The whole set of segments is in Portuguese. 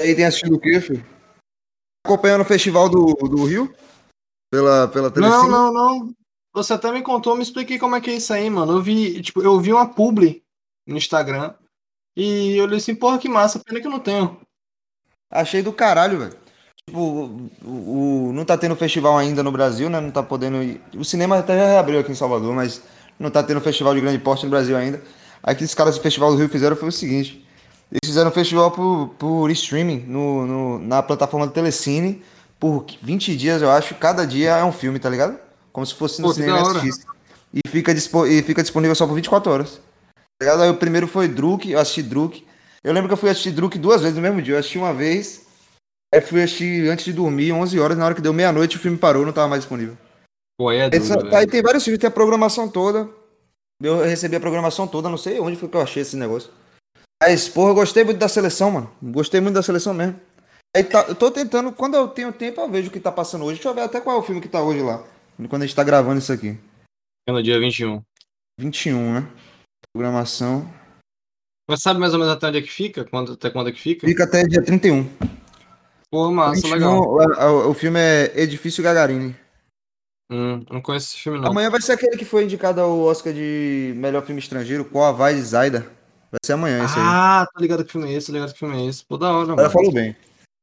E aí tem assistido o quê, filho? Acompanhando o festival do, do Rio? Pela, pela Não, não, não. Você até me contou, me expliquei como é que é isso aí, mano. Eu vi, tipo, eu vi uma publi no Instagram e eu li assim, porra, que massa, pena que eu não tenho. Achei do caralho, velho. Tipo, o, o, não tá tendo festival ainda no Brasil, né? Não tá podendo ir. O cinema até já reabriu aqui em Salvador, mas não tá tendo festival de grande porte no Brasil ainda. Aí que os caras do Festival do Rio fizeram foi o seguinte. Eles fizeram um festival por, por streaming no, no, na plataforma do Telecine por 20 dias, eu acho. Cada dia é um filme, tá ligado? Como se fosse no Pô, cinema e assistisse. E fica, e fica disponível só por 24 horas. Tá ligado? Aí o primeiro foi Druk, eu assisti Druk. Eu lembro que eu fui assistir Druk duas vezes no mesmo dia. Eu assisti uma vez, aí fui assistir antes de dormir, 11 horas. Na hora que deu meia-noite, o filme parou, não tava mais disponível. Pô, aí é duro, aí velho. tem vários filmes, tem a programação toda. Eu recebi a programação toda, não sei onde foi que eu achei esse negócio. Mas, porra, eu gostei muito da seleção, mano. Gostei muito da seleção mesmo. Aí tá, eu tô tentando, quando eu tenho tempo, eu vejo o que tá passando hoje. Deixa eu ver até qual é o filme que tá hoje lá. Quando a gente tá gravando isso aqui. É no dia 21. 21, né? Programação. Mas sabe mais ou menos até onde é que fica? Quando, até quando é que fica? Fica até dia 31. Porra, massa, 21, legal. o, o- o filme é Edifício Gagarini. Hum, não conheço esse filme, não. Amanhã vai ser aquele que foi indicado ao Oscar de melhor filme estrangeiro, Qual a Vai Zaida. Vai ser amanhã isso aí. Ah, tô ligado que filme é esse, tô ligado que filme é esse. Pô, da hora, Ela mano. falou bem.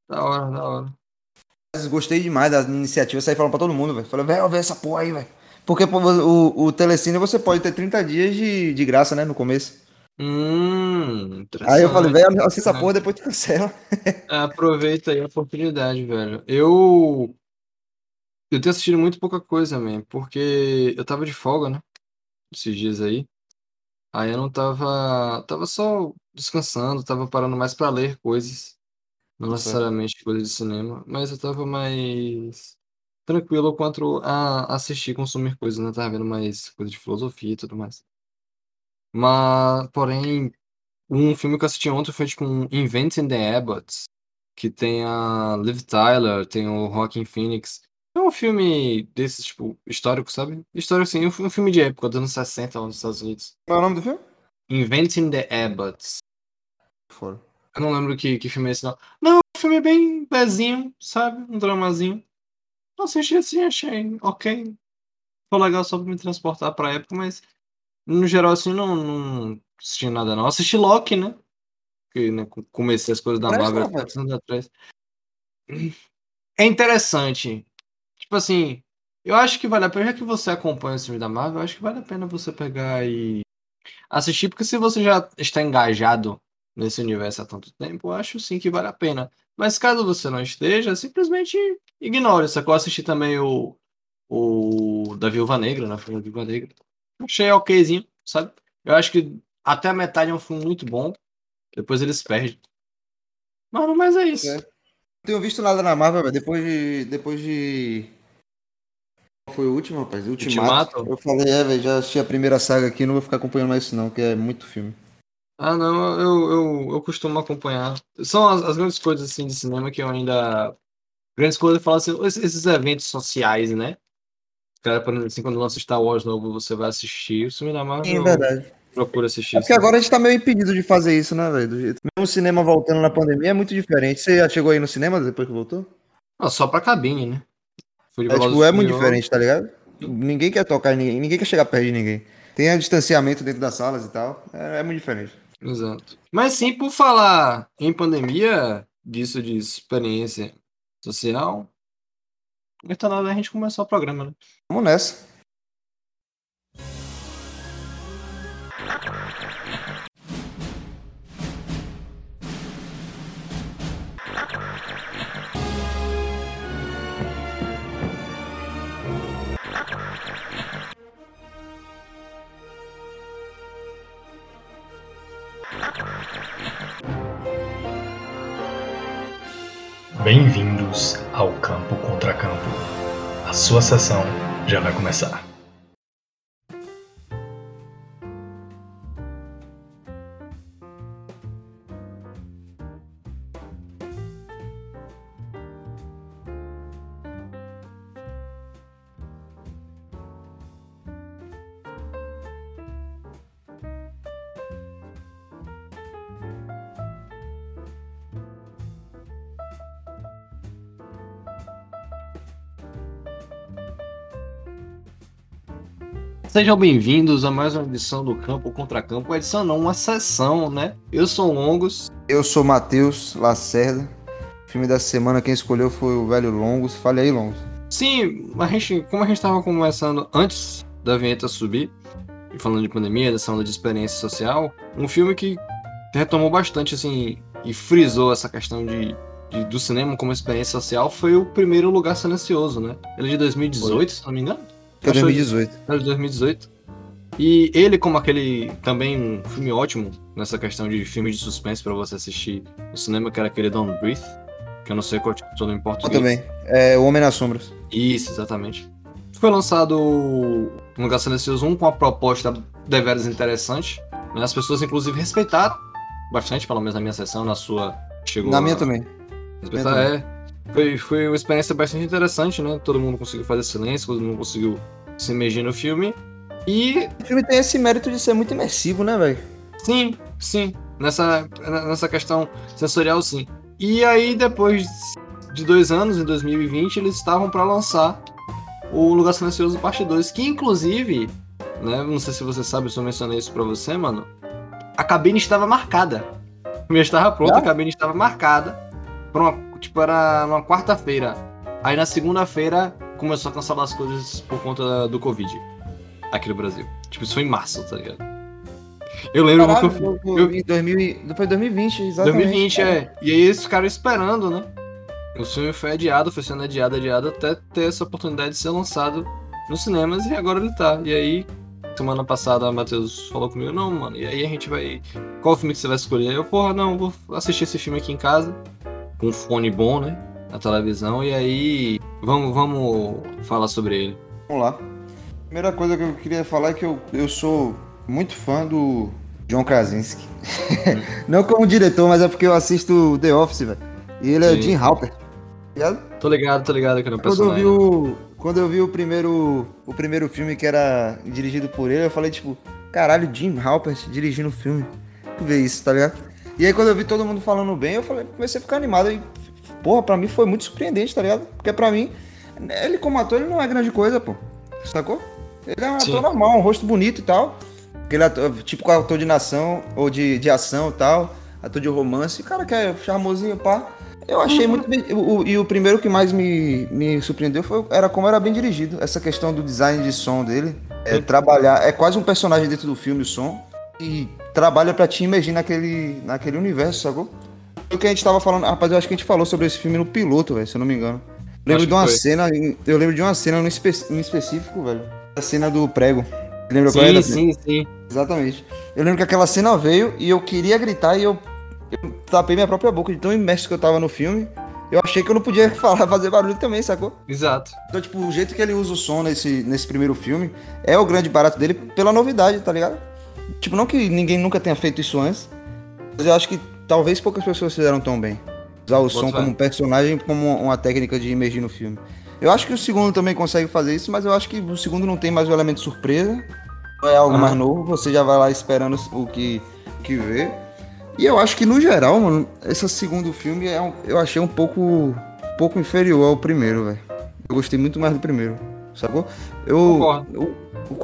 Da hora, da hora. Mas Gostei demais da iniciativa, saí falando pra todo mundo, velho. Falei, velho, vê essa porra aí, velho. Porque pô, o, o Telecine você pode ter 30 dias de, de graça, né, no começo. Hum, Aí eu falei, velho, assista essa porra, depois tu cancela. É, Aproveita aí a oportunidade, velho. Eu. Eu tenho assistido muito pouca coisa, man, porque eu tava de folga, né? Esses dias aí. Aí eu não tava. Tava só descansando, tava parando mais pra ler coisas. Não necessariamente coisas de cinema, mas eu tava mais tranquilo quanto a assistir, consumir coisas, né? Tava vendo mais coisa de filosofia e tudo mais. Mas, porém, um filme que eu assisti ontem foi tipo um Inventing the Abbots, que tem a Liv Tyler, tem o Joaquin Phoenix. É um filme desses, tipo, histórico, sabe? Histórico, assim, um fi- filme de época, dos anos 60 lá nos Estados Unidos. Qual é o nome do filme? Inventing the Abbots. Fora. Eu não lembro que, que filme é esse, não. Não, um filme bem bezinho, sabe? Um dramazinho. Eu assisti assim, achei ok. Foi legal só pra me transportar pra época, mas no geral, assim, não, não assisti nada, não. Assisti Loki, né? Porque né, co- comecei as coisas da Presta, Marvel há anos atrás. É interessante. Tipo assim, eu acho que vale a pena, já que você acompanha o filme da Marvel, eu acho que vale a pena você pegar e assistir, porque se você já está engajado nesse universo há tanto tempo, eu acho sim que vale a pena. Mas caso você não esteja, simplesmente ignore. Sacou? Assisti também o, o da Viúva Negra, né? Foi a Viúva Negra. Achei okzinho, sabe? Eu acho que até a metade é um filme muito bom. Depois eles perdem. Mano, mas é isso. É. Não tenho visto nada na Marvel. Depois de. Depois de. Foi o último, rapaz? Ultimato. Ultimato? Eu falei, é, velho, já assisti a primeira saga aqui, não vou ficar acompanhando mais isso, não, que é muito filme. Ah, não, eu, eu, eu costumo acompanhar. São as, as grandes coisas assim de cinema que eu ainda. Grandes coisas, eu falo assim, esses, eventos sociais, né? Cara, assim, quando lança Star Wars novo, você vai assistir. O filme da Marvel, Sim, é verdade. procuro assistir. É porque sim. agora a gente tá meio impedido de fazer isso, né, velho? Mesmo o cinema voltando na pandemia é muito diferente. Você já chegou aí no cinema depois que voltou? Ah, só pra cabine, né? É, tipo, é muito diferente, tá ligado? Ninguém quer tocar em ninguém, ninguém quer chegar perto de ninguém. Tem distanciamento dentro das salas e tal. É, é muito diferente. Exato. Mas sim, por falar em pandemia, disso de experiência social, não tá nada a gente começar o programa, né? Vamos nessa. Bem-vindos ao Campo Contra Campo. A sua sessão já vai começar. Sejam bem-vindos a mais uma edição do Campo Contra Campo. Edição não, uma sessão, né? Eu sou o Longos. Eu sou Matheus Lacerda. O filme da semana quem escolheu foi o velho Longos. Fale aí, Longos. Sim, a gente, como a gente estava conversando antes da vinheta subir, e falando de pandemia, dessa onda de experiência social, um filme que retomou bastante, assim, e frisou essa questão de, de do cinema como experiência social foi o primeiro Lugar Silencioso, né? Ele é de 2018, foi. se não me engano. Foi 2018. Foi de 2018. E ele, como aquele também um filme ótimo nessa questão de filme de suspense para você assistir no cinema, que era aquele Don't Breathe, que eu não sei qual título em português. Eu também. É O Homem nas Sombras. Isso, exatamente. Foi lançado um Lugar Silencioso 1 com uma proposta deveras interessante. Né? As pessoas, inclusive, respeitaram bastante, pelo menos na minha sessão, na sua. Chegou na minha também. Respeitar, é. Foi, foi uma experiência bastante interessante, né? Todo mundo conseguiu fazer silêncio, todo mundo conseguiu se imergir no filme. E. O filme tem esse mérito de ser muito imersivo, né, velho? Sim, sim. Nessa, nessa questão sensorial, sim. E aí, depois de dois anos, em 2020, eles estavam para lançar o Lugar Silencioso Parte 2, que inclusive, né, não sei se você sabe, eu mencionei isso pra você, mano, a cabine estava marcada. O meu estava pronto, a cabine estava marcada pra uma, tipo, era uma quarta-feira. Aí na segunda-feira começou a cancelar as coisas por conta do Covid aqui no Brasil. Tipo, isso foi em março, tá ligado? Eu lembro Caralho, que eu, eu, eu, em 2000, foi 2020, exatamente. 2020, é. E aí eles ficaram esperando, né? O filme foi adiado, foi sendo adiado, adiado, até ter essa oportunidade de ser lançado nos cinemas e agora ele tá. E aí, semana passada, a Matheus falou comigo, não, mano, e aí a gente vai. Qual filme que você vai escolher? Eu, porra, não, vou assistir esse filme aqui em casa, com um fone bom, né? Na televisão, e aí vamos, vamos falar sobre ele. Vamos lá. Primeira coisa que eu queria falar é que eu, eu sou muito fã do John Krasinski. não como diretor, mas é porque eu assisto The Office, velho. E ele Sim. é Jim Halper ligado? Tô ligado, tô ligado que no personagem. Quando eu vi o, quando eu vi o primeiro, o primeiro filme que era dirigido por ele, eu falei, tipo, caralho, Jim Halpert dirigindo o filme. Tu vê isso, tá ligado? E aí quando eu vi todo mundo falando bem, eu falei, comecei a ficar animado. E, porra, pra mim foi muito surpreendente, tá ligado? Porque pra mim, ele como ator, ele não é grande coisa, pô. Sacou? Ele é um Sim. ator normal, um rosto bonito e tal. Aquele ator, tipo ator de nação, ou de, de ação e tal. Ator de romance. Cara que é charmosinho, pá. Eu achei muito bem. O, e o primeiro que mais me, me surpreendeu foi, era como era bem dirigido. Essa questão do design de som dele. É trabalhar. É quase um personagem dentro do filme, o som. E trabalha para te imergir naquele, naquele universo, sacou? O que a gente tava falando. Rapaz, eu acho que a gente falou sobre esse filme no piloto, velho, se eu não me engano. Eu lembro de uma foi. cena. Eu lembro de uma cena no espe, em específico, velho. A cena do prego. Lembra sim, qual era? Sim, sim. Exatamente. Eu lembro que aquela cena veio e eu queria gritar e eu eu tapei minha própria boca de tão imerso que eu tava no filme. Eu achei que eu não podia falar, fazer barulho também, sacou? Exato. Então, tipo, o jeito que ele usa o som nesse, nesse primeiro filme é o grande barato dele pela novidade, tá ligado? Tipo, não que ninguém nunca tenha feito isso antes, mas eu acho que talvez poucas pessoas fizeram tão bem. Usar o som como um personagem, como uma técnica de emergir no filme. Eu acho que o segundo também consegue fazer isso, mas eu acho que o segundo não tem mais o elemento surpresa. Não é algo mais novo, você já vai lá esperando o que, o que vê. E eu acho que, no geral, mano, esse segundo filme é um, eu achei um pouco, um pouco inferior ao primeiro, velho. Eu gostei muito mais do primeiro, sacou? Eu. eu, eu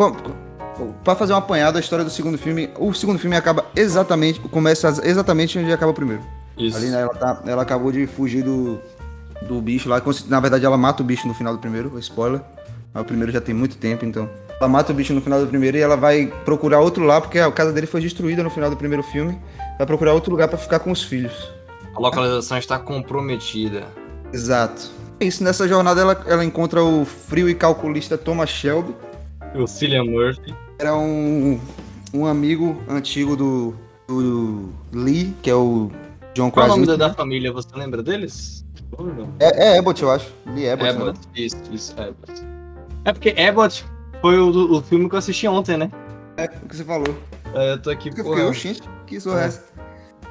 pra fazer um apanhado da história do segundo filme, o segundo filme acaba exatamente. Começa exatamente onde acaba o primeiro. Isso. Ali, né, ela, tá, ela acabou de fugir do, do bicho lá. Na verdade, ela mata o bicho no final do primeiro, spoiler. Mas o primeiro já tem muito tempo, então. Ela mata o bicho no final do primeiro e ela vai procurar outro lá, porque a casa dele foi destruída no final do primeiro filme. Vai procurar outro lugar para ficar com os filhos. A localização está comprometida. Exato. É isso, nessa jornada ela, ela encontra o frio e calculista Thomas Shelby. O Cillian Murphy. Era um, um amigo antigo do, do Lee, que é o John Qual é o nome da família? Você lembra deles? É, é Abbott, eu acho. Lee Abbott. Abbott, né? isso, isso, Abbott. É porque Abbott foi o, o filme que eu assisti ontem, né? É, o que você falou. É, eu tô aqui, por. Eu fiquei, que zorra é. essa?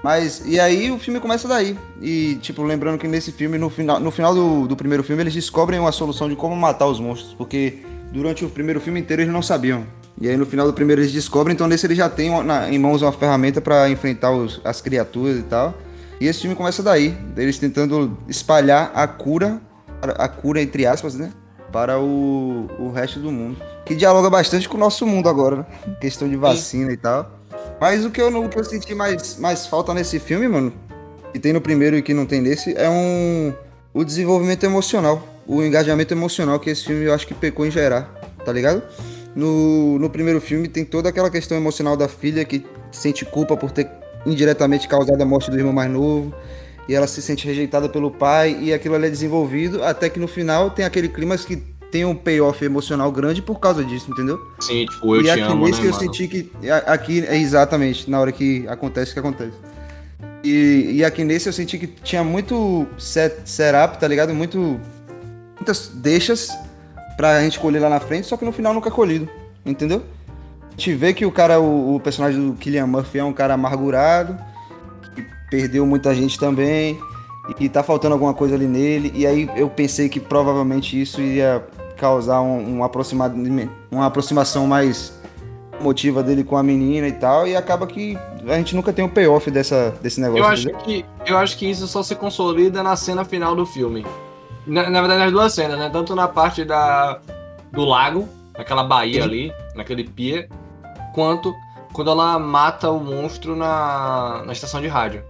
Mas, e aí o filme começa daí. E, tipo, lembrando que nesse filme, no final, no final do, do primeiro filme, eles descobrem uma solução de como matar os monstros. Porque durante o primeiro filme inteiro eles não sabiam. E aí no final do primeiro eles descobrem, então nesse eles já têm na, em mãos uma ferramenta para enfrentar os, as criaturas e tal. E esse filme começa daí, eles tentando espalhar a cura, a cura entre aspas, né? Para o, o resto do mundo. que dialoga bastante com o nosso mundo agora, né? Questão de vacina e tal. Mas o que eu, não- o que eu senti mais, mais falta nesse filme, mano, que tem no primeiro e que não tem nesse, é um o desenvolvimento emocional, o engajamento emocional que esse filme eu acho que pecou em gerar, tá ligado? No, no primeiro filme tem toda aquela questão emocional da filha que sente culpa por ter indiretamente causado a morte do irmão mais novo. E ela se sente rejeitada pelo pai, e aquilo ali é desenvolvido, até que no final tem aquele clima que tem um payoff emocional grande por causa disso, entendeu? Sim, tipo, eu e te aqui amo, né, nesse que eu mano? senti que. Aqui é exatamente, na hora que acontece o que acontece. E, e aqui nesse eu senti que tinha muito set, setup, tá ligado? Muito. Muitas deixas pra gente colher lá na frente, só que no final nunca é colhido, entendeu? A gente vê que o cara, o, o personagem do Killian Murphy é um cara amargurado, que perdeu muita gente também, e que tá faltando alguma coisa ali nele, e aí eu pensei que provavelmente isso ia causar um, um aproxima- uma aproximação mais motiva dele com a menina e tal, e acaba que a gente nunca tem o payoff dessa, desse negócio. Eu acho, entendeu? que, eu acho que isso só se consolida na cena final do filme. Na, na verdade, nas duas cenas, né? Tanto na parte da, do lago, naquela baía ali, naquele pier, quanto quando ela mata o monstro na, na estação de rádio.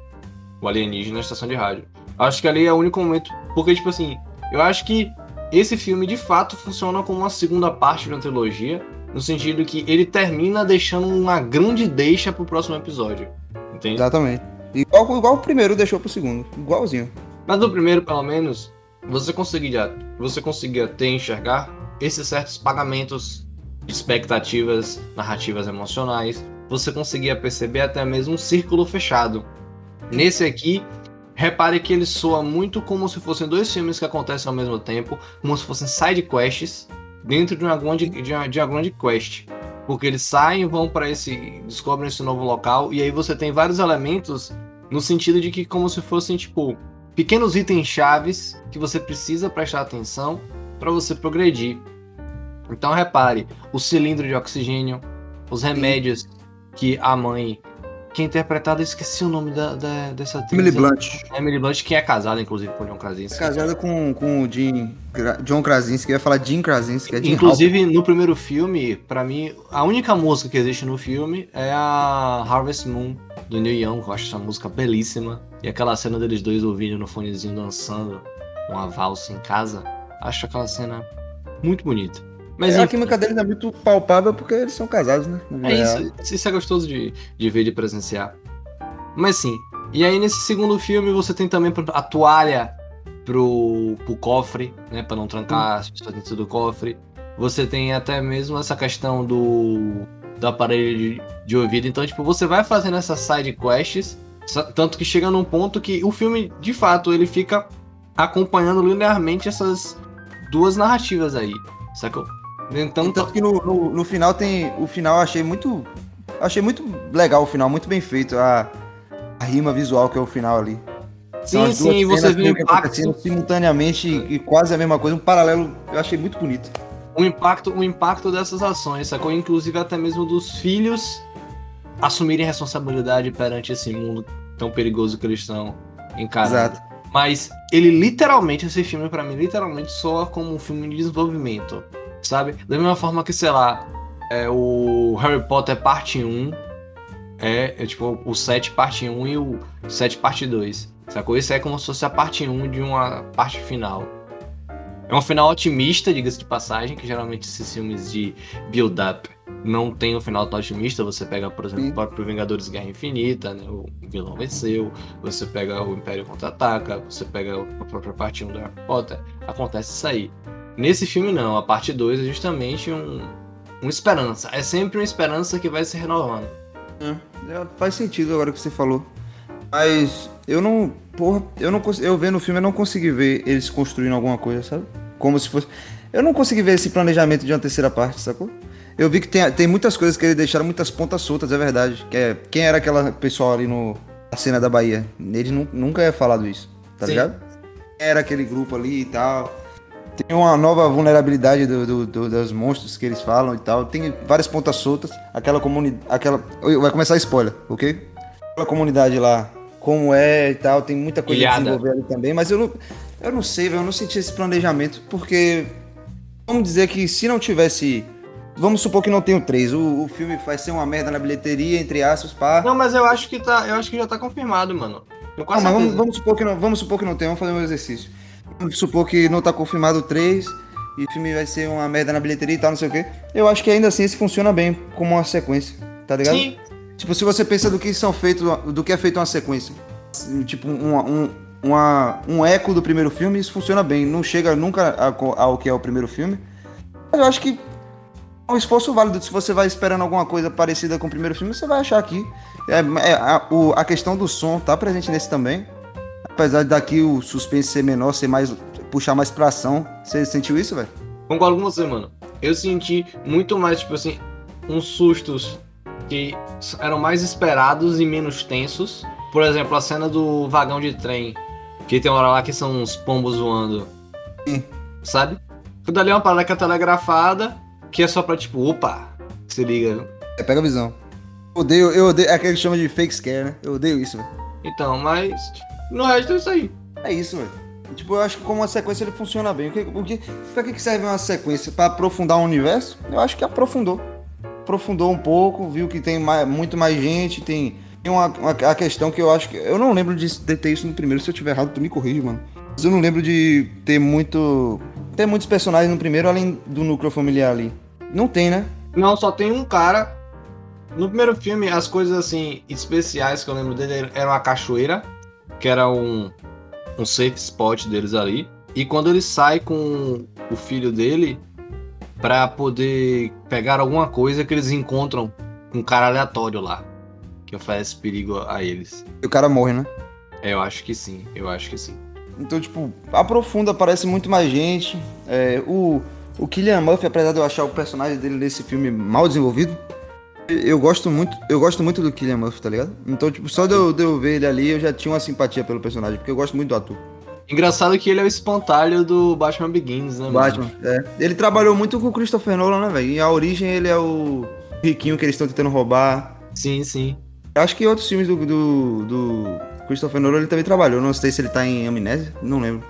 O alienígena na estação de rádio. Acho que ali é o único momento. Porque, tipo assim, eu acho que esse filme de fato funciona como uma segunda parte de uma trilogia. No sentido que ele termina deixando uma grande deixa pro próximo episódio. Entende? Exatamente. Igual, igual o primeiro deixou pro segundo. Igualzinho. Mas no primeiro, pelo menos, você conseguia, você conseguia ter enxergar esses certos pagamentos expectativas narrativas emocionais. Você conseguia perceber até mesmo um círculo fechado. Nesse aqui, repare que ele soa muito como se fossem dois filmes que acontecem ao mesmo tempo, como se fossem side quests dentro de uma grande, de uma, de uma grande quest. Porque eles saem vão para esse. descobrem esse novo local, e aí você tem vários elementos no sentido de que, como se fossem, tipo, pequenos itens chaves que você precisa prestar atenção para você progredir. Então repare, o cilindro de oxigênio, os remédios que a mãe, que é interpretada, esqueci o nome da, da- dessa atriz. Emily Blunt. Emily Blunt, que é casada, inclusive, com o John Krasinski. Casada com, com o Jim, John Krasinski. Eu ia falar Jim Krasinski. É Jim Inclusive, no primeiro filme, pra mim, a única música que existe no filme é a Harvest Moon, do Neil Young. Eu acho essa música belíssima. E aquela cena deles dois ouvindo no fonezinho dançando uma valsa em casa. Acho aquela cena muito bonita. Mas Mas a química deles é muito palpável porque eles são casados, né? É isso. Isso é gostoso de, de ver, de presenciar. Mas sim. E aí, nesse segundo filme, você tem também a toalha pro, pro cofre, né? Pra não trancar as pessoas dentro do cofre. Você tem até mesmo essa questão do, do aparelho de, de ouvido. Então, tipo, você vai fazendo essas side quests. Tanto que chega num ponto que o filme, de fato, ele fica acompanhando linearmente essas duas narrativas aí. Sacou? Então, Tanto que no, no, no final tem. O final eu achei muito. Achei muito legal o final, muito bem feito. A, a rima visual que é o final ali. Sim, sim, você vê o impacto. simultaneamente e, e quase a mesma coisa. Um paralelo, eu achei muito bonito. O impacto, o impacto dessas ações, sacou? Inclusive até mesmo dos filhos assumirem responsabilidade perante esse mundo tão perigoso que eles estão encarando. Exato. Mas ele literalmente, esse filme pra mim, literalmente soa como um filme de desenvolvimento, sabe? Da mesma forma que, sei lá, é o Harry Potter parte 1 é, é tipo o 7 parte 1 e o 7 parte 2, sacou? Isso é como se fosse a parte 1 de uma parte final. É um final otimista, diga-se de passagem, que geralmente esses filmes de build-up não tem um final tão otimista. Você pega, por exemplo, Sim. o próprio Vingadores Guerra Infinita, né? O vilão venceu. Você pega o Império Contra-Ataca. Você pega a própria parte 1 do Harry Potter. Acontece isso aí. Nesse filme, não. A parte 2 é justamente um, uma esperança. É sempre uma esperança que vai se renovando. É, faz sentido agora que você falou. Mas eu não. Porra, eu não Eu vendo o filme, eu não consegui ver eles construindo alguma coisa, sabe? Como se fosse. Eu não consegui ver esse planejamento de uma terceira parte, sacou? Eu vi que tem, tem muitas coisas que eles deixaram muitas pontas soltas, é verdade. Que é, quem era aquela pessoal ali no, na cena da Bahia? Ele nu- nunca é falado isso, tá Sim. ligado? Era aquele grupo ali e tal. Tem uma nova vulnerabilidade do, do- do- dos monstros que eles falam e tal. Tem várias pontas soltas. Aquela comunidade. Aquela. Vai começar spoiler, ok? Aquela comunidade lá, como é e tal, tem muita coisa a Ilhada. desenvolver ali também, mas eu não. Eu não sei, velho, eu não senti esse planejamento, porque. Vamos dizer que se não tivesse Vamos supor que não tem o 3. O, o filme vai ser uma merda na bilheteria, entre aspas, pá. Não, mas eu acho que tá. Eu acho que já tá confirmado, mano. Eu Não, quase mas vamos, vamos supor que não, vamos supor que não tem, vamos fazer um exercício. Vamos supor que não tá confirmado o 3 e o filme vai ser uma merda na bilheteria e tal, não sei o quê. Eu acho que ainda assim esse funciona bem como uma sequência, tá ligado? Sim, Tipo, se você pensa do que são feitos, do que é feito uma sequência, tipo, um, um, uma, um eco do primeiro filme, isso funciona bem. Não chega nunca ao que é o primeiro filme. Mas eu acho que é um esforço válido. Se você vai esperando alguma coisa parecida com o primeiro filme, você vai achar aqui. É, é, a, o- a questão do som tá presente nesse também. Apesar de daqui o suspense ser menor, ser mais. puxar mais pra ação. Você sentiu isso, velho? concordo com você, mano. Eu senti muito mais, tipo assim, uns sustos que eram mais esperados e menos tensos. Por exemplo, a cena do vagão de trem. Que tem uma hora lá que são uns pombos voando. Sim. Sabe? Tudo ali é uma parada que é telegrafada, que é só pra tipo, opa, se liga. É, pega a visão. Odeio, eu odeio. É aquele que chama de fake scare, né? Eu odeio isso, velho. Então, mas no resto é isso aí. É isso, velho. Tipo, eu acho que como uma sequência ele funciona bem. O que, o que, pra que que serve uma sequência? Pra aprofundar o universo? Eu acho que aprofundou. Aprofundou um pouco, viu que tem mais- muito mais gente, tem, tem uma, uma- a questão que eu acho que. Eu não lembro de, de ter isso no primeiro. Se eu tiver errado, tu me corrige, mano. Mas eu não lembro de ter muito. Ter muitos personagens no primeiro, além do núcleo familiar ali. Não tem, né? Não, só tem um cara. No primeiro filme, as coisas assim especiais que eu lembro dele eram a cachoeira, que era um, um safe spot deles ali. E quando ele sai com o filho dele pra poder pegar alguma coisa que eles encontram com um cara aleatório lá, que oferece perigo a eles. E o cara morre, né? É, eu acho que sim, eu acho que sim. Então, tipo, aprofunda, aparece muito mais gente. É, o, o Killian Murphy, apesar de eu achar o personagem dele nesse filme mal desenvolvido, eu gosto muito, eu gosto muito do Killian Murphy, tá ligado? Então, tipo, só de eu, de eu ver ele ali, eu já tinha uma simpatia pelo personagem, porque eu gosto muito do ator. Engraçado que ele é o espantalho do Batman Begins, né? Batman, é. Ele trabalhou muito com o Christopher Nolan, né, velho? E a origem ele é o riquinho que eles estão tentando roubar. Sim, sim. Acho que outros filmes do, do, do Christopher Nolan ele também trabalhou. Não sei se ele tá em Amnésia, não lembro.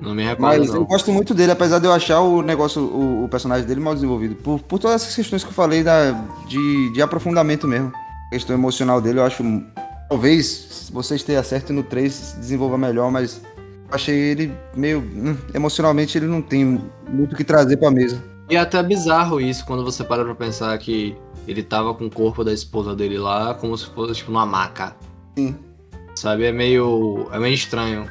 Não me recordo, Mas não. eu gosto muito dele, apesar de eu achar o negócio, o, o personagem dele mal desenvolvido. Por, por todas essas questões que eu falei da, de, de aprofundamento mesmo. A questão emocional dele, eu acho. Talvez se vocês tenham certo no 3 se desenvolva melhor, mas achei ele meio. hum, emocionalmente ele não tem muito o que trazer pra mesa. E é até bizarro isso quando você para pra pensar que ele tava com o corpo da esposa dele lá como se fosse tipo numa maca. Sim. Sabe? É meio. É meio estranho.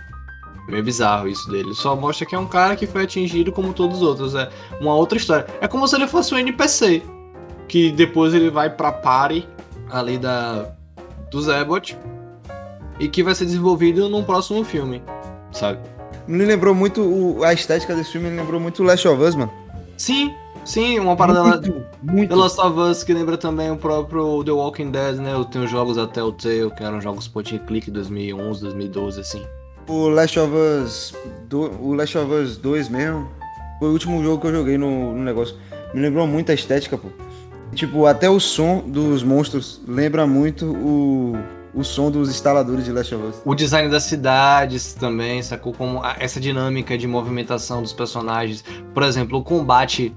É meio bizarro isso dele. Só mostra que é um cara que foi atingido como todos os outros. É uma outra história. É como se ele fosse um NPC. Que depois ele vai pra party ali da. do Zebot. E que vai ser desenvolvido num próximo filme. Sabe? Me lembrou muito. o- a estética desse filme me lembrou muito Last of Us, mano. Sim, sim, uma parada lá. muito, muito. The Last of Us, que lembra também o próprio The Walking Dead, né? Tem os jogos da Telltale, que eram jogos point and click 2011, 2012, assim. O Last of Us. Do, o Last of Us 2 mesmo. Foi o último jogo que eu joguei no, no negócio. Me lembrou muito a estética, pô. Tipo, até o som dos monstros lembra muito o, o som dos instaladores de Last of Us. O design das cidades também, sacou? Como essa dinâmica de movimentação dos personagens. Por exemplo, o combate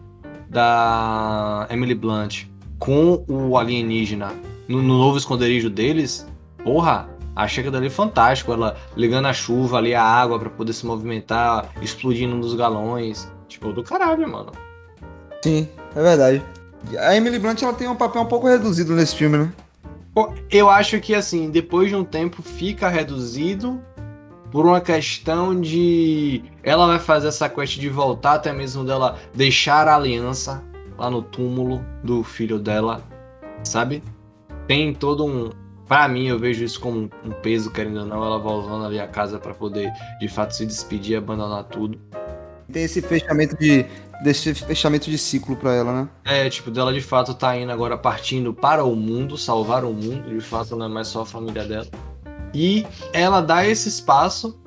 da Emily Blunt com o alienígena no, no novo esconderijo deles. Porra, achei aquilo ali fantástico. Ela ligando a chuva ali, a água pra poder se movimentar, explodindo um dos galões. Tipo, do caralho, mano. Sim, é verdade. A Emily Blunt ela tem um papel um pouco reduzido nesse filme, né? Eu acho que assim, depois de um tempo fica reduzido por uma questão de ela vai fazer essa quest de voltar até mesmo dela deixar a aliança lá no túmulo do filho dela, sabe? Tem todo um Pra mim, eu vejo isso como um peso, querendo ou não, ela voltando ali a casa pra poder, de fato, se despedir, abandonar tudo. Tem esse fechamento de. Desse fechamento de ciclo pra ela, né? É, tipo, dela de fato tá indo agora partindo para o mundo, salvar o mundo, de fato não é mais só a família dela. E ela dá esse espaço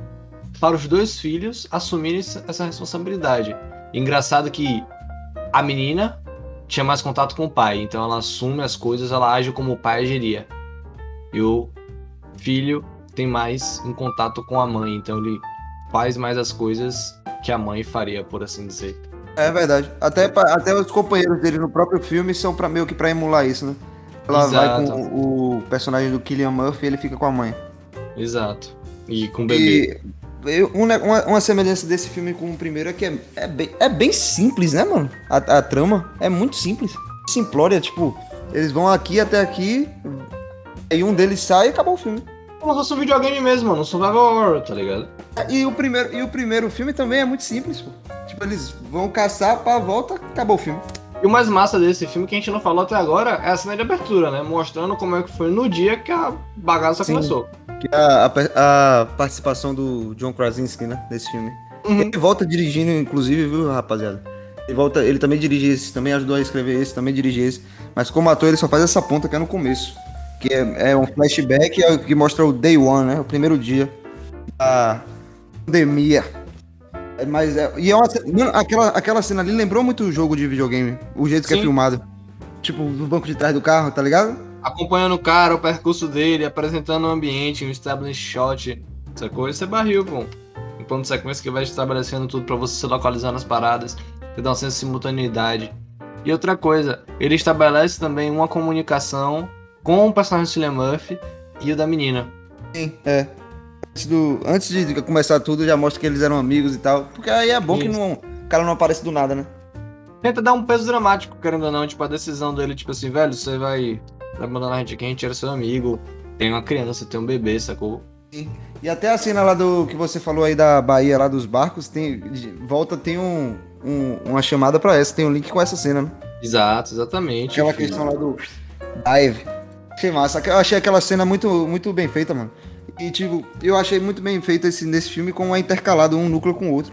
para os dois filhos assumirem essa responsabilidade. Engraçado que a menina tinha mais contato com o pai, então ela assume as coisas, ela age como o pai agiria. E o filho tem mais um contato com a mãe, então ele faz mais as coisas que a mãe faria, por assim dizer. É verdade. Até, pa- até os companheiros dele no próprio filme são pra, meio que pra emular isso, né? Ela vai Exato. com o personagem do Killian Murphy e ele fica com a mãe. Exato. E com o bebê. E um uma, uma semelhança desse filme com o primeiro é que é, é, bem, é bem simples, né, mano? A, a trama é muito simples. Simplória, tipo, eles vão aqui até aqui, aí um deles sai e acabou o filme. Como se fosse um videogame mesmo, mano. Um survival horror, tá ligado? E o primeiro, e o primeiro filme também é muito simples, pô. Tipo, eles vão caçar, pá, volta, acabou o filme. E o mais massa desse filme que a gente não falou até agora é a cena de abertura, né? Mostrando como é que foi no dia que a bagaça Sim. começou. A, a- a participação do John Krasinski, né, nesse filme. Uhum. Ele volta dirigindo, inclusive, viu, rapaziada? Ele, volta, ele também dirige esse, também ajudou a escrever esse, também dirige esse. Mas como ator, ele só faz essa ponta que é no começo. Que é, é um flashback é que mostra o day one, né? O primeiro dia da pandemia. É, Mas é, e é uma, aquela, aquela cena ali lembrou muito o jogo de videogame. O jeito que é Sim. filmado. Tipo, no banco de trás do carro, tá ligado? Acompanhando o cara, o percurso dele, apresentando o ambiente, um establish shot, sacou? Isso é barril, pô. Um plano de sequência que vai estabelecendo tudo pra você se localizar nas paradas, que dá um senso de simultaneidade. E outra coisa, ele estabelece também uma comunicação com o personagem do Cillian Murphy e o da menina. Sim, é. Antes, do, antes de começar tudo, já mostra que eles eram amigos e tal. Porque aí é bom que Isso. não, o cara não aparece do nada, né? Tenta dar um peso dramático, querendo ou não, tipo, a decisão dele, tipo assim, velho, você vai vai abandonar a gente aqui, a gente era seu amigo, tem uma criança, tem um bebê, sacou? E até a cena lá do que você falou aí da Bahia, lá dos barcos, tem. Volta, tem um, um- uma chamada pra essa, tem um link com essa cena, né? Exato, exatamente. Aquela filho. questão lá do dive. Achei massa. Eu achei aquela cena muito, muito bem feita, mano. E, tipo, eu achei muito bem feito esse, nesse filme como é intercalado um núcleo com o outro.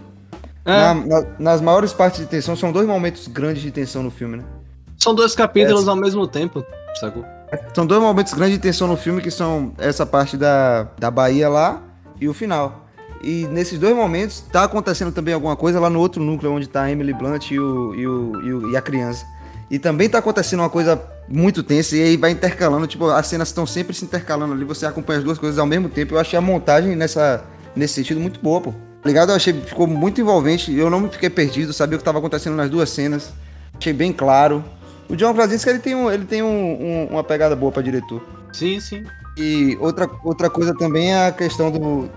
É, Na- na- nas maiores partes de tensão, são dois momentos grandes de tensão no filme, né? São dois capítulos ao mesmo tempo, sacou? São dois momentos grandes de tensão no filme, que são essa parte da, da Bahia lá e o final. E nesses dois momentos tá acontecendo também alguma coisa lá no outro núcleo, onde tá a Emily Blunt e, o, e, o, e, o- e a criança. E também tá acontecendo uma coisa muito tensa, e aí vai intercalando, tipo, as cenas estão sempre se intercalando ali, você acompanha as duas coisas ao mesmo tempo. Eu achei a montagem nessa, nesse sentido muito boa, pô. Ligado? Eu achei ficou muito envolvente, eu não fiquei perdido, sabia o que tava acontecendo nas duas cenas. Achei bem claro. O John Krasinski, ele tem, um, ele tem um- um- uma pegada boa pra diretor. Sim, sim. E outra, outra coisa também é a questão do,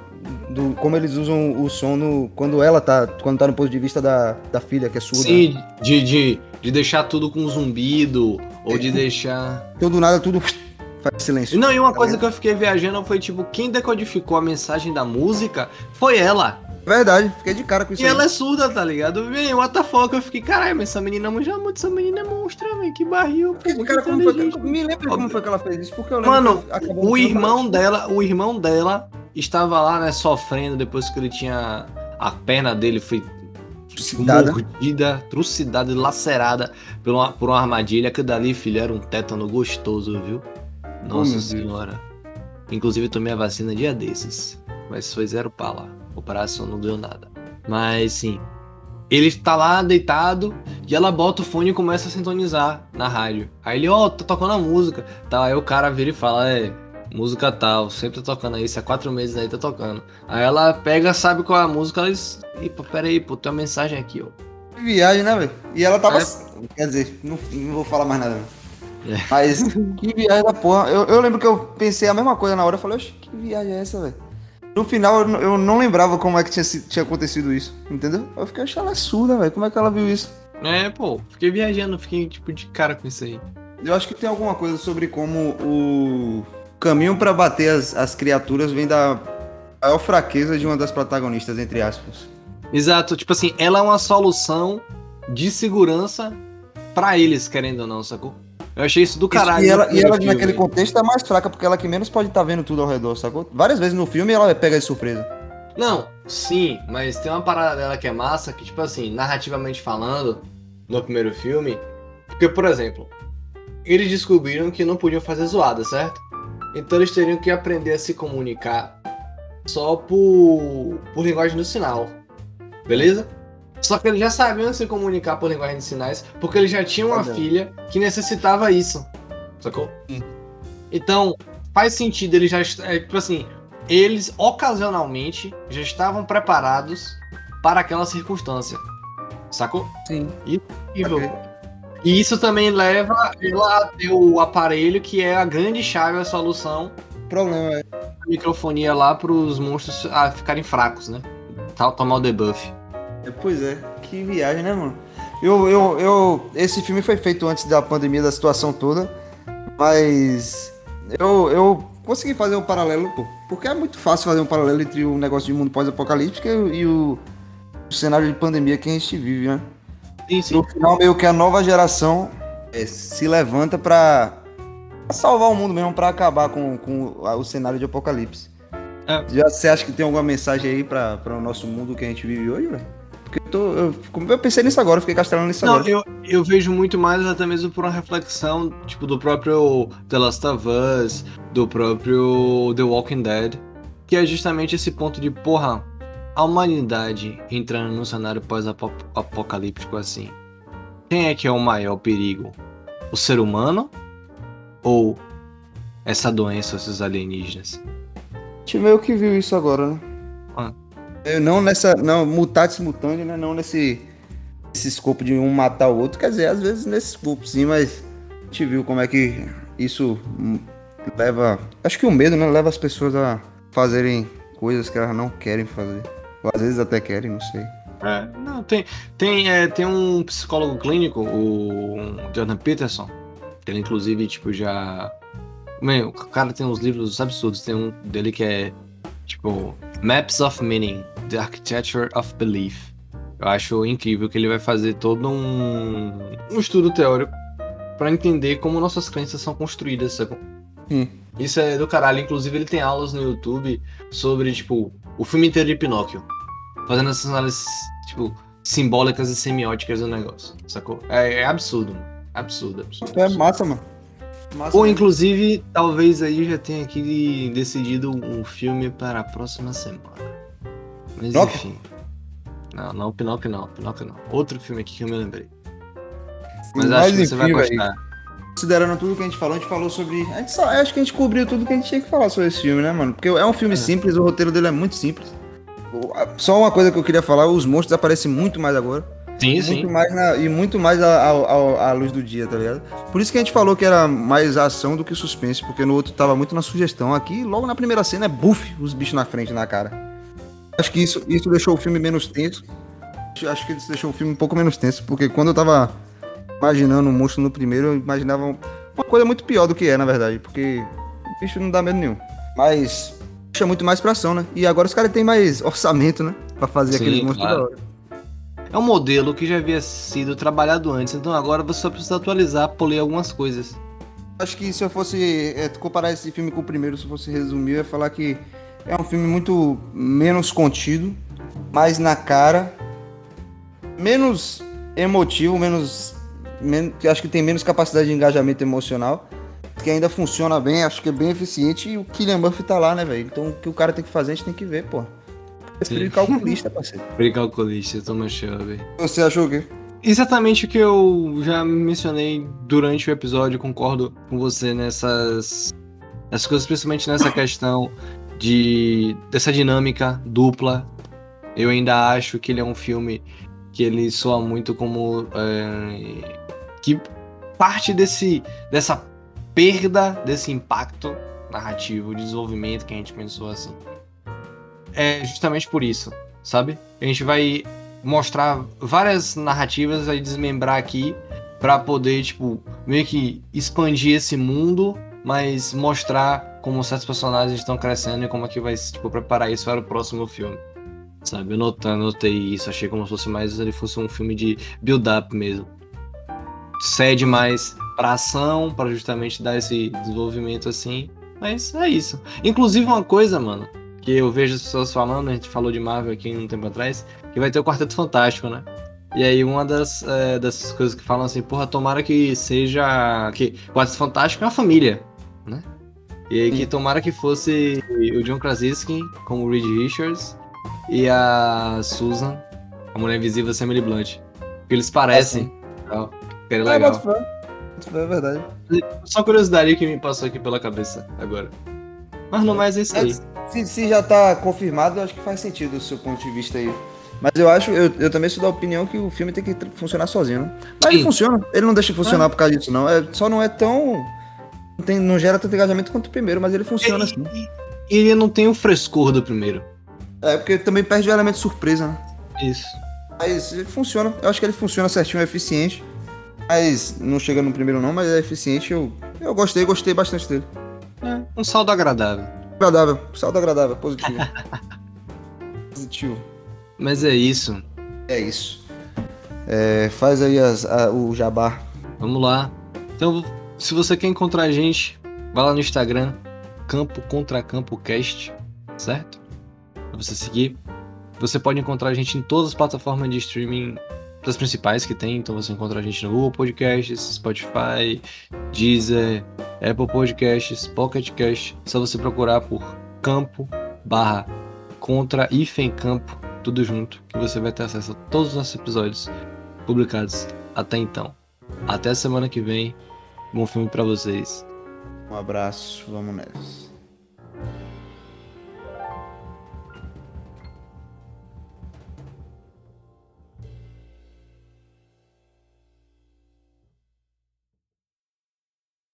do como eles usam o som no, quando ela tá, quando tá no ponto de vista da, da filha, que é surda. Sim, de, de, de deixar tudo com zumbido, ou de deixar. Então do nada tudo faz silêncio. Não, e uma Tá coisa ligado? que eu fiquei viajando foi, tipo, quem decodificou a mensagem da música foi ela. Verdade, fiquei de cara com isso E aí. ela é surda, tá ligado? Vem, what the fuck? Eu fiquei, caralho, mas essa menina manja muito, essa menina é monstra, velho, que barril. pô, muito cara, como foi, me lembra como foi que ela fez isso? Porque eu lembro Mano, que O irmão dela, o irmão dela estava lá, né, sofrendo depois que ele tinha a perna dele foi Trucidada. mordida, trucidada e lacerada por uma, por uma armadilha. Aquilo dali, filho, era um tétano gostoso, viu? Oh, Nossa Deus. senhora. Inclusive tomei a vacina dia desses, mas foi zero pala. Operação não deu nada. Mas sim, ele tá lá deitado e ela bota o fone e começa a sintonizar na rádio. Aí ele, ó, tá tocando a música. Tá, aí o cara vira e fala, é, música tal, sempre tá tocando aí, se há quatro meses aí tá tocando. Aí ela pega, sabe qual é a música, ela diz, pô, pera aí, pô, tem uma mensagem aqui, ó. Que viagem, né, velho? E ela tava. É. Quer dizer, não, não vou falar mais nada. É. Mas que viagem da porra. Eu, eu lembro que eu pensei a mesma coisa na hora. Eu falei, oxe, que viagem é essa, velho? No final eu, não- eu não lembrava como é que tinha, tinha acontecido isso, entendeu? Eu fiquei, oxe, ela é surda, velho. Como é que ela viu isso? É, pô, fiquei viajando, fiquei tipo de cara com isso aí. Eu acho que tem alguma coisa sobre como o caminho pra bater as, as criaturas vem da maior fraqueza de uma das protagonistas, entre aspas. Exato, tipo assim, ela é uma solução de segurança pra eles, querendo ou não, sacou? Eu achei isso do caralho. e ela, e ela filme. naquele contexto é mais fraca, porque ela que menos pode estar vendo tudo ao redor, sacou? Várias vezes no filme ela pega de surpresa. Não, sim, mas tem uma parada dela que é massa, que, tipo assim, narrativamente falando, no primeiro filme. Porque, por exemplo, eles descobriram que não podiam fazer zoada, certo? Então eles teriam que aprender a se comunicar só por, por linguagem do sinal. Beleza? Só que eles já sabiam se comunicar por linguagem de sinais, porque eles já tinham uma filha que necessitava isso. Sacou? Sim. Então, faz sentido, eles já. É, tipo assim, eles ocasionalmente já estavam preparados para aquela circunstância. Sacou? Sim. Incrível. Ok. E isso também leva ela a ter o aparelho que é a grande chave, a solução O problema é. da microfonia lá pros monstros ah, ficarem fracos, né? Tal, tomar o debuff. é, Pois é, que viagem, né, mano? Eu, eu, eu, esse filme foi feito antes da pandemia, da situação toda, mas eu, eu consegui fazer um paralelo, pô, porque é muito fácil fazer um paralelo entre o negócio de mundo pós-apocalíptico e, e o, o cenário de pandemia que a gente vive, né? Sim, sim. No final, meio que a nova geração é, se levanta pra pra salvar o mundo mesmo, pra acabar com, com o cenário de apocalipse. É. Já, você acha que tem alguma mensagem aí pra o nosso mundo que a gente vive hoje, velho? Porque eu, tô, eu, eu pensei nisso agora, eu fiquei castelando nisso Não, agora. eu, eu vejo muito mais até mesmo por uma reflexão, tipo, do próprio The Last of Us, do próprio The Walking Dead, que é justamente esse ponto de, porra, a humanidade entrando num cenário pós-apocalíptico assim. Quem é que é o maior perigo? O ser humano? Ou essa doença, esses alienígenas? A gente meio que viu isso agora, né? Ah. Eu não nessa. Não, mutatis mutandis, né? Não nesse. Esse escopo de um matar o outro. Quer dizer, às vezes nesse escopo sim, mas a gente viu como é que isso leva. Acho que o medo, né? Leva as pessoas a fazerem coisas que elas não querem fazer. Ou às vezes até querem, não sei. É, não, tem, tem, é, tem um psicólogo clínico, o Jordan Peterson, que ele inclusive, tipo, já. Meu, o cara tem uns livros absurdos, tem um dele que é, tipo, Maps of Meaning, The Architecture of Belief. Eu acho incrível que ele vai fazer todo um, um estudo teórico pra entender como nossas crenças são construídas? Sim. Isso é do caralho. Inclusive, ele tem aulas no YouTube sobre, tipo, o filme inteiro de Pinóquio. Fazendo essas análises, tipo, simbólicas e semióticas do negócio, sacou? É, é absurdo, mano. Absurdo, absurdo. É massa, mano. Massa Ou, inclusive, talvez aí já tenha aqui decidido um filme para a próxima semana. Mas Pinóquio? enfim. Não, não, Pinóquio não, Pinóquio não. Outro filme aqui que eu me lembrei. Mas, Mas acho que você vai enfim, gostar. Considerando tudo que a gente falou, a gente falou sobre. A gente só, acho que a gente cobriu tudo que a gente tinha que falar sobre esse filme, né, mano? Porque é um filme É. simples, o roteiro dele é muito simples. Só uma coisa que eu queria falar: os monstros aparecem muito mais agora. Sim, muito sim. mais na- e muito mais à, luz do dia, tá ligado? Por isso que a gente falou que era mais ação do que suspense, porque no outro tava muito na sugestão. Aqui, logo na primeira cena, é buff os bichos na frente, na cara. Acho que isso, isso deixou o filme menos tenso. Acho que isso deixou o filme um pouco menos tenso, porque quando eu tava imaginando o monstro no primeiro, eu imaginava uma coisa muito pior do que é, na verdade, porque o bicho não dá medo nenhum. Mas puxa muito mais pra ação, né? E agora os caras têm mais orçamento, né? Pra fazer Sim, aqueles monstros claro. da hora. É um modelo que já havia sido trabalhado antes, então agora você só precisa atualizar, polir algumas coisas. Acho que se eu fosse é, comparar esse filme com o primeiro, se eu fosse resumir, eu ia falar que é um filme muito menos contido, mais na cara, menos emotivo, menos. Men- acho que tem menos capacidade de engajamento emocional, que ainda funciona bem, acho que é bem eficiente e o Killian Murphy tá lá, né, velho? Então o que o cara tem que fazer, a gente tem que ver, pô. De calculista, parceiro. Precalculista, Thomas Shelby. Você achou o quê? Exatamente o que eu já mencionei durante o episódio, concordo com você nessas, nessas coisas, principalmente nessa questão de dessa dinâmica dupla. Eu ainda acho que ele é um filme que ele soa muito como é, que parte desse dessa perda desse impacto narrativo, de desenvolvimento que a gente pensou assim. É justamente por isso, sabe? A gente vai mostrar várias narrativas aí desmembrar aqui pra poder tipo meio que expandir esse mundo, mas mostrar como certos personagens estão crescendo e como é que vai tipo preparar isso para o próximo filme. Sabe, eu notei, notei isso, achei como se fosse mais ele fosse um filme de build up mesmo. Cede mais pra ação, pra justamente dar esse desenvolvimento assim. Mas é isso. Inclusive uma coisa, mano, que eu vejo as pessoas falando, a gente falou de Marvel aqui um tempo atrás, que vai ter o Quarteto Fantástico, né? E aí uma das, é, dessas coisas que falam assim, porra, tomara que seja. que o Quarteto Fantástico é uma família, né? E aí que tomara que fosse o John Krasinski como o Reed Richards e a Susan, a mulher invisível Emily Blunt. Porque eles parecem. tal. Seria É, legal. boto fé. Boto fé, É verdade. Só curiosidade que me passou aqui pela cabeça agora. Mas no mais é isso aí. Se, se já tá confirmado, eu acho que faz sentido o seu ponto de vista aí. Mas eu acho, eu, eu também sou da opinião que o filme tem que funcionar sozinho. né? Mas Sim. ele funciona, ele não deixa de funcionar por causa disso, não. É, só não é tão. Não, tem, não gera tanto engajamento quanto o primeiro, mas ele funciona assim. E ele não tem o frescor do primeiro. É, porque também perde o elemento surpresa, né? Isso. Mas ele funciona, eu acho que ele funciona certinho, é eficiente. Mas não chega no primeiro não, mas é eficiente. Eu, eu gostei, gostei bastante dele. É, um saldo agradável. Agradável, saldo agradável, positivo. positivo. Mas é isso. É isso. É, faz aí as- a- o jabá. Vamos lá. Então, se você quer encontrar a gente, vai lá no Instagram, Campo Contra Campo Cast, certo? Pra você seguir. Você pode encontrar a gente em todas as plataformas de streaming das principais que tem. Então você encontra a gente no Google Podcasts, Spotify, Deezer, Apple Podcasts, Pocket Cast. É só você procurar por Campo barra Contra Ifen Campo, tudo junto, que você vai ter acesso a todos os nossos episódios publicados até então. Até semana que vem. Bom filme pra vocês. Um abraço, vamos nessa.